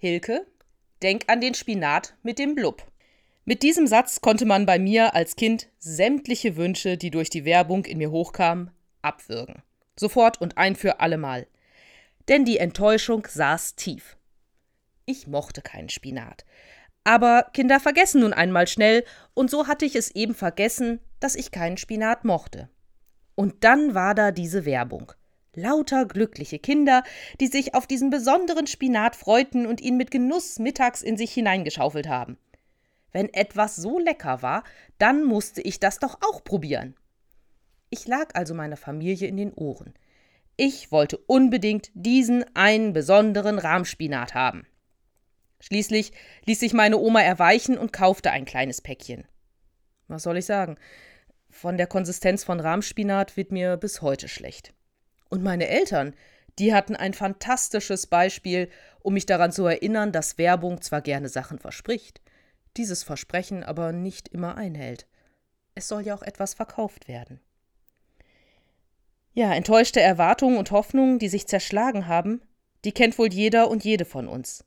Hilke, denk an den Spinat mit dem Blub. Mit diesem Satz konnte man bei mir als Kind sämtliche Wünsche, die durch die Werbung in mir hochkamen, abwürgen. Sofort und ein für allemal. Denn die Enttäuschung saß tief. Ich mochte keinen Spinat. Aber Kinder vergessen nun einmal schnell, und so hatte ich es eben vergessen, dass ich keinen Spinat mochte. Und dann war da diese Werbung. Lauter glückliche Kinder, die sich auf diesen besonderen Spinat freuten und ihn mit Genuss mittags in sich hineingeschaufelt haben. Wenn etwas so lecker war, dann musste ich das doch auch probieren. Ich lag also meiner Familie in den Ohren. Ich wollte unbedingt diesen einen besonderen Rahmspinat haben. Schließlich ließ sich meine Oma erweichen und kaufte ein kleines Päckchen. Was soll ich sagen? Von der Konsistenz von Rahmspinat wird mir bis heute schlecht. Und meine Eltern, die hatten ein fantastisches Beispiel, um mich daran zu erinnern, dass Werbung zwar gerne Sachen verspricht, dieses Versprechen aber nicht immer einhält. Es soll ja auch etwas verkauft werden. Ja, enttäuschte Erwartungen und Hoffnungen, die sich zerschlagen haben, die kennt wohl jeder und jede von uns.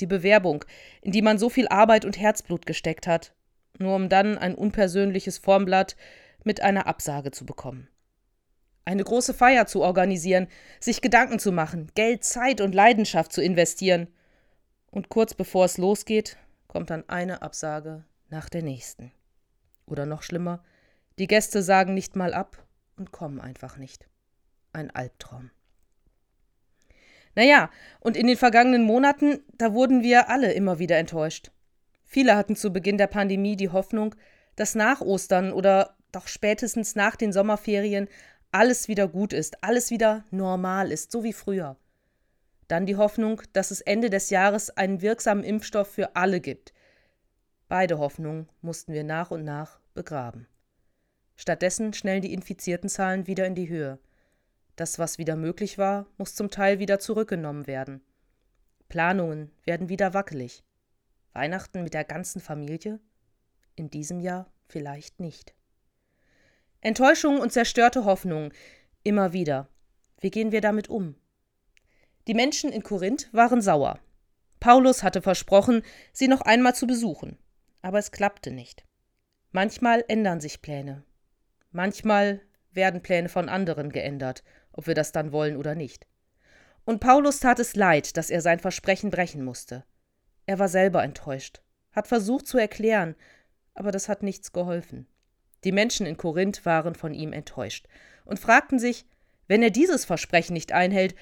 Die Bewerbung, in die man so viel Arbeit und Herzblut gesteckt hat, nur um dann ein unpersönliches Formblatt mit einer Absage zu bekommen. Eine große Feier zu organisieren, sich Gedanken zu machen, Geld, Zeit und Leidenschaft zu investieren. Und kurz bevor es losgeht, kommt dann eine Absage nach der nächsten. Oder noch schlimmer, die Gäste sagen nicht mal ab und kommen einfach nicht. Ein Albtraum. Naja, und in den vergangenen Monaten, da wurden wir alle immer wieder enttäuscht. Viele hatten zu Beginn der Pandemie die Hoffnung, dass nach Ostern oder doch spätestens nach den Sommerferien alles wieder gut ist, alles wieder normal ist, so wie früher. Dann die Hoffnung, dass es Ende des Jahres einen wirksamen Impfstoff für alle gibt. Beide Hoffnungen mussten wir nach und nach begraben. Stattdessen schnellen die infizierten Zahlen wieder in die Höhe. Das, was wieder möglich war, muss zum Teil wieder zurückgenommen werden. Planungen werden wieder wackelig. Weihnachten mit der ganzen Familie? In diesem Jahr vielleicht nicht. Enttäuschung und zerstörte Hoffnung, immer wieder. Wie gehen wir damit um? Die Menschen in Korinth waren sauer. Paulus hatte versprochen, sie noch einmal zu besuchen, aber es klappte nicht. Manchmal ändern sich Pläne. Manchmal werden Pläne von anderen geändert, ob wir das dann wollen oder nicht. Und Paulus tat es leid, dass er sein Versprechen brechen musste. Er war selber enttäuscht, hat versucht zu erklären, aber das hat nichts geholfen. Die Menschen in Korinth waren von ihm enttäuscht und fragten sich, wenn er dieses Versprechen nicht einhält,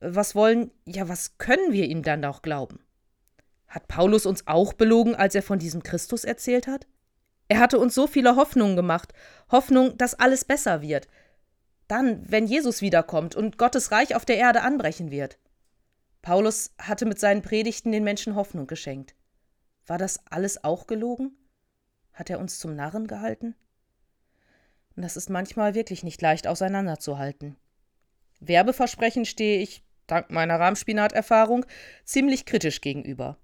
was wollen, ja, was können wir ihm dann auch glauben? Hat Paulus uns auch belogen, als er von diesem Christus erzählt hat? Er hatte uns so viele Hoffnungen gemacht, Hoffnung, dass alles besser wird. Dann, wenn Jesus wiederkommt und Gottes Reich auf der Erde anbrechen wird. Paulus hatte mit seinen Predigten den Menschen Hoffnung geschenkt. War das alles auch gelogen? Hat er uns zum Narren gehalten? Und das ist manchmal wirklich nicht leicht auseinanderzuhalten. Werbeversprechen stehe ich, dank meiner Rahmspinaterfahrung, ziemlich kritisch gegenüber.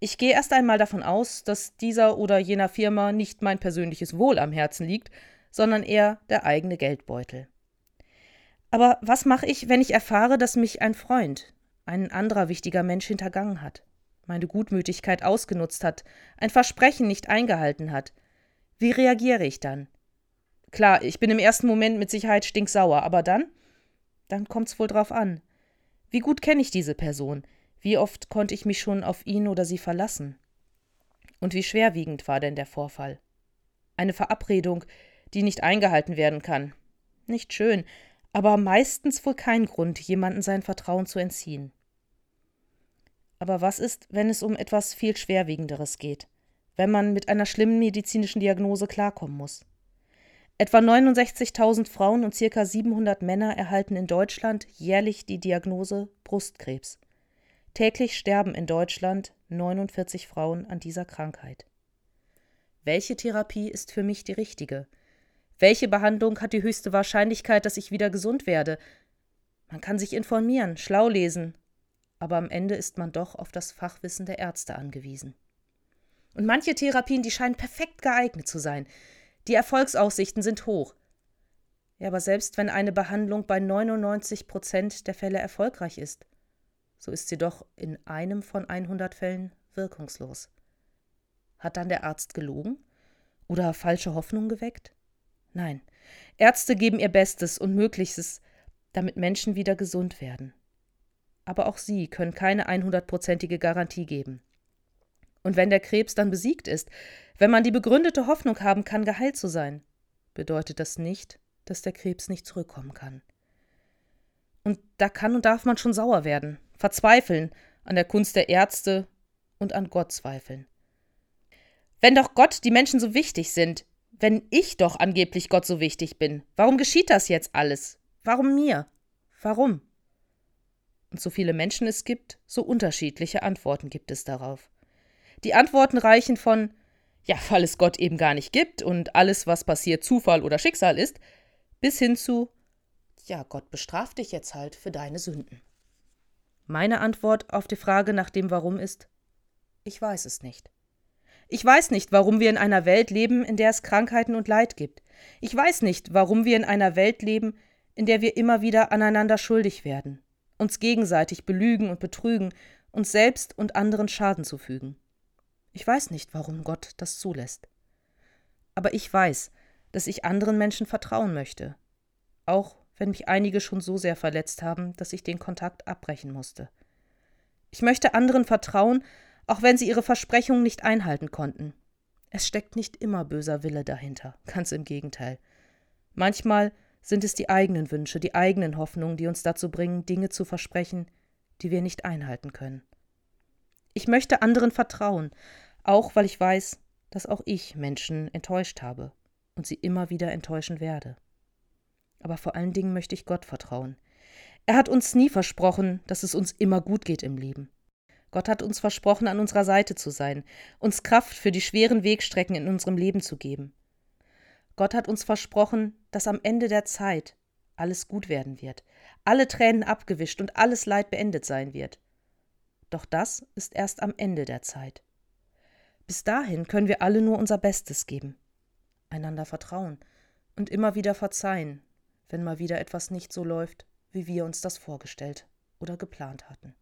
Ich gehe erst einmal davon aus, dass dieser oder jener Firma nicht mein persönliches Wohl am Herzen liegt, sondern eher der eigene Geldbeutel. Aber was mache ich, wenn ich erfahre, dass mich ein Freund, ein anderer wichtiger Mensch hintergangen hat, meine Gutmütigkeit ausgenutzt hat, ein Versprechen nicht eingehalten hat? Wie reagiere ich dann? Klar, ich bin im ersten Moment mit Sicherheit stinksauer, aber dann? Dann kommt's wohl drauf an. Wie gut kenne ich diese Person? Wie oft konnte ich mich schon auf ihn oder sie verlassen? Und wie schwerwiegend war denn der Vorfall? Eine Verabredung, die nicht eingehalten werden kann. Nicht schön, aber meistens wohl kein Grund, jemanden sein Vertrauen zu entziehen. Aber was ist, wenn es um etwas viel Schwerwiegenderes geht, wenn man mit einer schlimmen medizinischen Diagnose klarkommen muss? Etwa 69.000 Frauen und ca. 700 Männer erhalten in Deutschland jährlich die Diagnose Brustkrebs. Täglich sterben in Deutschland 49 Frauen an dieser Krankheit. Welche Therapie ist für mich die richtige? Welche Behandlung hat die höchste Wahrscheinlichkeit, dass ich wieder gesund werde? Man kann sich informieren, schlau lesen, aber am Ende ist man doch auf das Fachwissen der Ärzte angewiesen. Und manche Therapien, die scheinen perfekt geeignet zu sein. Die Erfolgsaussichten sind hoch. Ja, aber selbst wenn eine Behandlung bei 99 Prozent der Fälle erfolgreich ist, so ist sie doch in einem von 100 Fällen wirkungslos. Hat dann der Arzt gelogen oder falsche Hoffnung geweckt? Nein, Ärzte geben ihr Bestes und Möglichstes, damit Menschen wieder gesund werden. Aber auch sie können keine 100%ige Garantie geben. Und wenn der Krebs dann besiegt ist, wenn man die begründete Hoffnung haben kann, geheilt zu sein, bedeutet das nicht, dass der Krebs nicht zurückkommen kann. Und da kann und darf man schon sauer werden, verzweifeln an der Kunst der Ärzte und an Gott zweifeln. Wenn doch Gott die Menschen so wichtig sind, wenn ich doch angeblich Gott so wichtig bin, warum geschieht das jetzt alles? Warum mir? Warum? Und so viele Menschen es gibt, so unterschiedliche Antworten gibt es darauf. Die Antworten reichen von ja, weil es Gott eben gar nicht gibt und alles, was passiert, Zufall oder Schicksal ist, bis hin zu ja, Gott bestraft dich jetzt halt für deine Sünden. Meine Antwort auf die Frage nach dem Warum ist ich weiß es nicht. Ich weiß nicht, warum wir in einer Welt leben, in der es Krankheiten und Leid gibt. Ich weiß nicht, warum wir in einer Welt leben, in der wir immer wieder aneinander schuldig werden, uns gegenseitig belügen und betrügen, uns selbst und anderen Schaden zufügen. Ich weiß nicht, warum Gott das zulässt. Aber ich weiß, dass ich anderen Menschen vertrauen möchte, auch wenn mich einige schon so sehr verletzt haben, dass ich den Kontakt abbrechen musste. Ich möchte anderen vertrauen, auch wenn sie ihre Versprechungen nicht einhalten konnten. Es steckt nicht immer böser Wille dahinter, ganz im Gegenteil. Manchmal sind es die eigenen Wünsche, die eigenen Hoffnungen, die uns dazu bringen, Dinge zu versprechen, die wir nicht einhalten können. Ich möchte anderen vertrauen, auch weil ich weiß, dass auch ich Menschen enttäuscht habe und sie immer wieder enttäuschen werde. Aber vor allen Dingen möchte ich Gott vertrauen. Er hat uns nie versprochen, dass es uns immer gut geht im Leben. Gott hat uns versprochen, an unserer Seite zu sein, uns Kraft für die schweren Wegstrecken in unserem Leben zu geben. Gott hat uns versprochen, dass am Ende der Zeit alles gut werden wird, alle Tränen abgewischt und alles Leid beendet sein wird. Doch das ist erst am Ende der Zeit. Bis dahin können wir alle nur unser Bestes geben, einander vertrauen und immer wieder verzeihen, wenn mal wieder etwas nicht so läuft, wie wir uns das vorgestellt oder geplant hatten.